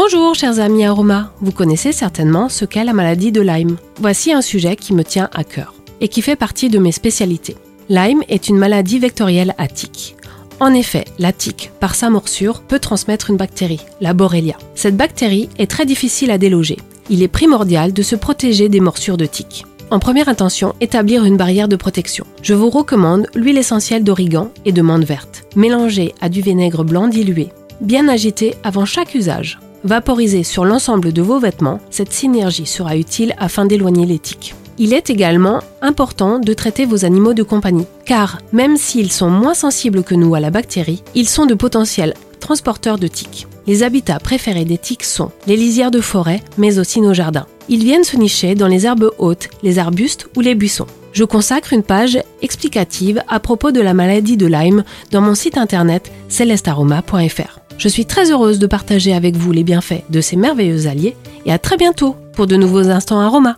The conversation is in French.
Bonjour chers amis Aroma, vous connaissez certainement ce qu'est la maladie de Lyme. Voici un sujet qui me tient à cœur et qui fait partie de mes spécialités. Lyme est une maladie vectorielle à tique. En effet, la tique, par sa morsure, peut transmettre une bactérie, la Borrelia. Cette bactérie est très difficile à déloger. Il est primordial de se protéger des morsures de tique. En première intention, établir une barrière de protection. Je vous recommande l'huile essentielle d'origan et de menthe verte, mélangée à du vinaigre blanc dilué, bien agité avant chaque usage. Vaporisée sur l'ensemble de vos vêtements, cette synergie sera utile afin d'éloigner les tiques. Il est également important de traiter vos animaux de compagnie, car même s'ils sont moins sensibles que nous à la bactérie, ils sont de potentiels transporteurs de tiques. Les habitats préférés des tiques sont les lisières de forêt, mais aussi nos jardins. Ils viennent se nicher dans les herbes hautes, les arbustes ou les buissons. Je consacre une page explicative à propos de la maladie de Lyme dans mon site internet celestaroma.fr. Je suis très heureuse de partager avec vous les bienfaits de ces merveilleux alliés et à très bientôt pour de nouveaux instants aromas.